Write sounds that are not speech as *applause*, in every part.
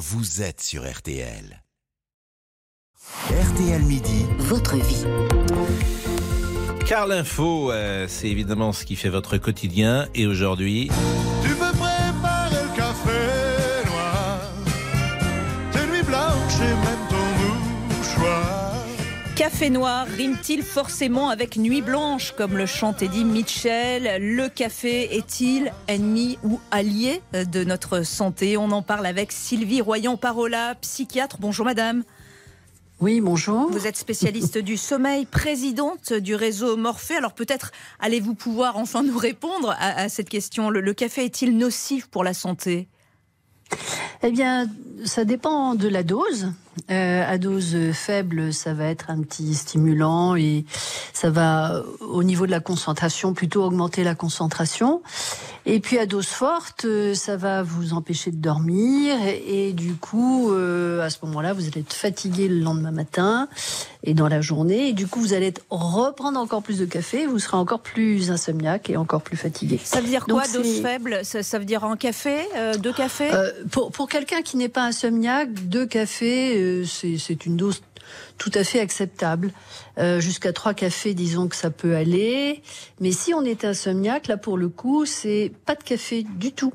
vous êtes sur RTL. RTL Midi, votre vie. Car l'info, euh, c'est évidemment ce qui fait votre quotidien. Et aujourd'hui, Tu peux préparer le café Café noir rime-t-il forcément avec nuit blanche, comme le chante Eddie Mitchell? Le café est-il ennemi ou allié de notre santé? On en parle avec Sylvie Royan-Parola, psychiatre. Bonjour madame. Oui, bonjour. Vous êtes spécialiste du sommeil, présidente du réseau Morphée. Alors peut-être allez-vous pouvoir enfin nous répondre à, à cette question. Le, le café est-il nocif pour la santé? Eh bien, ça dépend de la dose. Euh, à dose faible, ça va être un petit stimulant et ça va, au niveau de la concentration, plutôt augmenter la concentration. Et puis à dose forte, euh, ça va vous empêcher de dormir et, et du coup, euh, à ce moment-là, vous allez être fatigué le lendemain matin et dans la journée. Et du coup, vous allez reprendre encore plus de café, vous serez encore plus insomniaque et encore plus fatigué. Ça veut dire Donc, quoi, dose faible? Ça, ça veut dire un café euh, Deux cafés? Euh, pour pour quelqu'un qui n'est pas insomniaque, deux cafés, c'est une dose tout à fait acceptable. Euh, Jusqu'à trois cafés, disons que ça peut aller. Mais si on est insomniaque, là pour le coup, c'est pas de café du tout.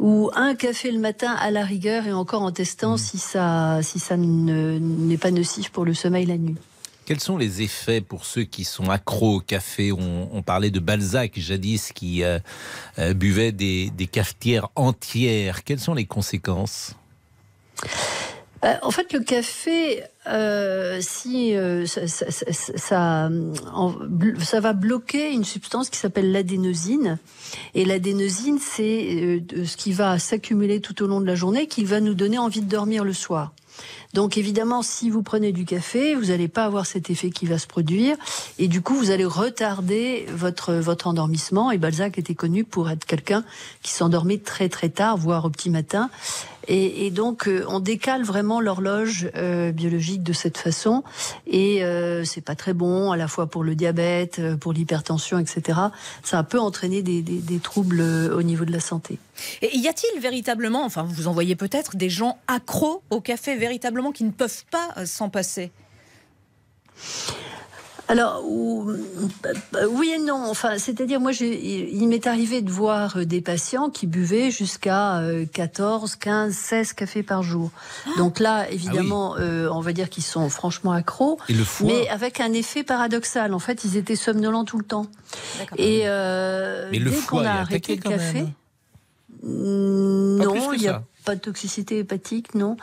Ou un café le matin à la rigueur et encore en testant si ça si ça ne- n'est pas nocif pour le sommeil la nuit. quels sont les effets pour ceux qui sont accros au café? On, on parlait de Balzac jadis qui euh, euh, buvait des, des cafetières entières. Quelles sont les conséquences? Bah, en fait, le café, euh, euh, ça, va bloquer une substance qui s'appelle l'adénosine. Et l'adénosine, c'est euh, ce qui va s'accumuler tout au long de la journée, qui va nous donner envie de dormir le soir. Donc évidemment, si vous prenez du café, vous n'allez pas avoir cet effet qui va se produire, et du coup, vous allez retarder votre endormissement. Et Balzac était connu pour être quelqu'un qui s'endormait très très tard, voire au petit matin. Et, donc, euh, on décale vraiment l'horloge euh, biologique de cette façon, et euh, c'est pas très bon, à la fois pour le diabète, euh, pour l'hypertension, etc. Ça peut entraîner des, des, troubles au niveau de la santé. Et y a-t-il véritablement, enfin vous en voyez peut-être, des gens accros au café véritablement qui ne peuvent pas s'en passer? Alors, euh, oui et non. Enfin, c'est-à-dire, moi, il m'est arrivé de voir euh, des patients qui buvaient jusqu'à euh, 14, 15, 16 cafés par jour. Donc là, évidemment, euh, on va dire qu'ils sont franchement accros. Et le foie Mais avec un effet paradoxal. En fait, ils étaient somnolents tout le temps. Et euh, Mais le dès qu'on a arrêté le café, non, il n'y a. pas de toxicité hépatique, non.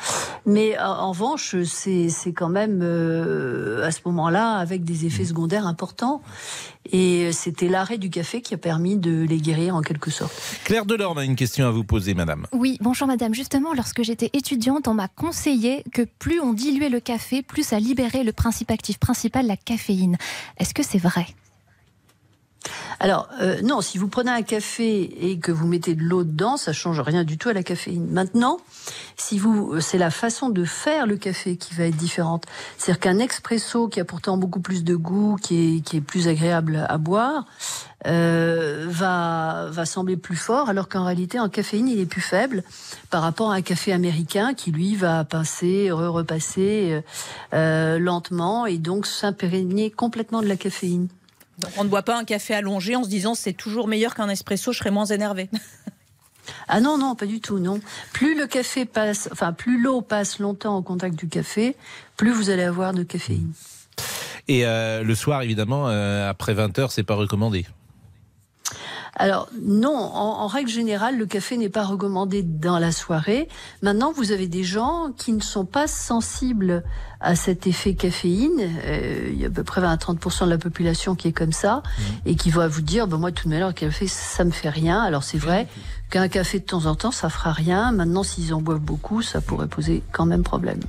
Mais euh, en revanche, c'est c'est quand même euh, à ce moment-là avec des effets secondaires importants. Et c'était l'arrêt du café qui a permis de les guérir en quelque sorte. Claire Delorme a une question à vous poser, madame. Oui, bonjour madame. Justement, lorsque j'étais étudiante, on m'a conseillé que plus on diluait le café, plus ça libérait le principe actif principal, la caféine. Est-ce que c'est vrai? Alors euh, non, si vous prenez un café et que vous mettez de l'eau dedans, ça change rien du tout à la caféine. Maintenant, si vous, c'est la façon de faire le café qui va être différente. C'est-à-dire qu'un expresso qui a pourtant beaucoup plus de goût, qui est, qui est plus agréable à boire, euh, va va sembler plus fort, alors qu'en réalité en caféine il est plus faible par rapport à un café américain qui lui va passer, re-repasser euh, euh, lentement et donc s'imprégner complètement de la caféine. Donc on ne boit pas un café allongé en se disant c'est toujours meilleur qu'un espresso, je serai moins énervé. *laughs* Ah non, non, pas du tout, non. Plus le café passe, enfin, plus l'eau passe longtemps au contact du café, plus vous allez avoir de caféine. Et euh, le soir, évidemment, euh, après 20h, c'est pas recommandé. Alors non, en, en règle générale, le café n'est pas recommandé dans la soirée. Maintenant, vous avez des gens qui ne sont pas sensibles à cet effet caféine. Euh, il y a à peu près 20 à 30% de la population qui est comme ça et qui va vous dire, ben moi, de toute manière, le café, ça me fait rien. Alors c'est vrai qu'un café de temps en temps, ça fera rien. Maintenant, s'ils en boivent beaucoup, ça pourrait poser quand même problème.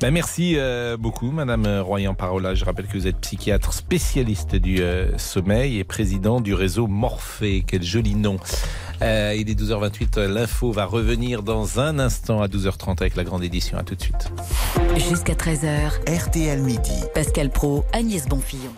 Ben, merci euh, beaucoup, Madame Royan Parola. Je rappelle que vous êtes psychiatre spécialiste du euh, sommeil et président du réseau Morphée. Quel joli nom. Euh, il est 12h28. L'info va revenir dans un instant à 12h30 avec la grande édition. À tout de suite. Jusqu'à 13h, RTL Midi. Pascal Pro, Agnès Bonfillon.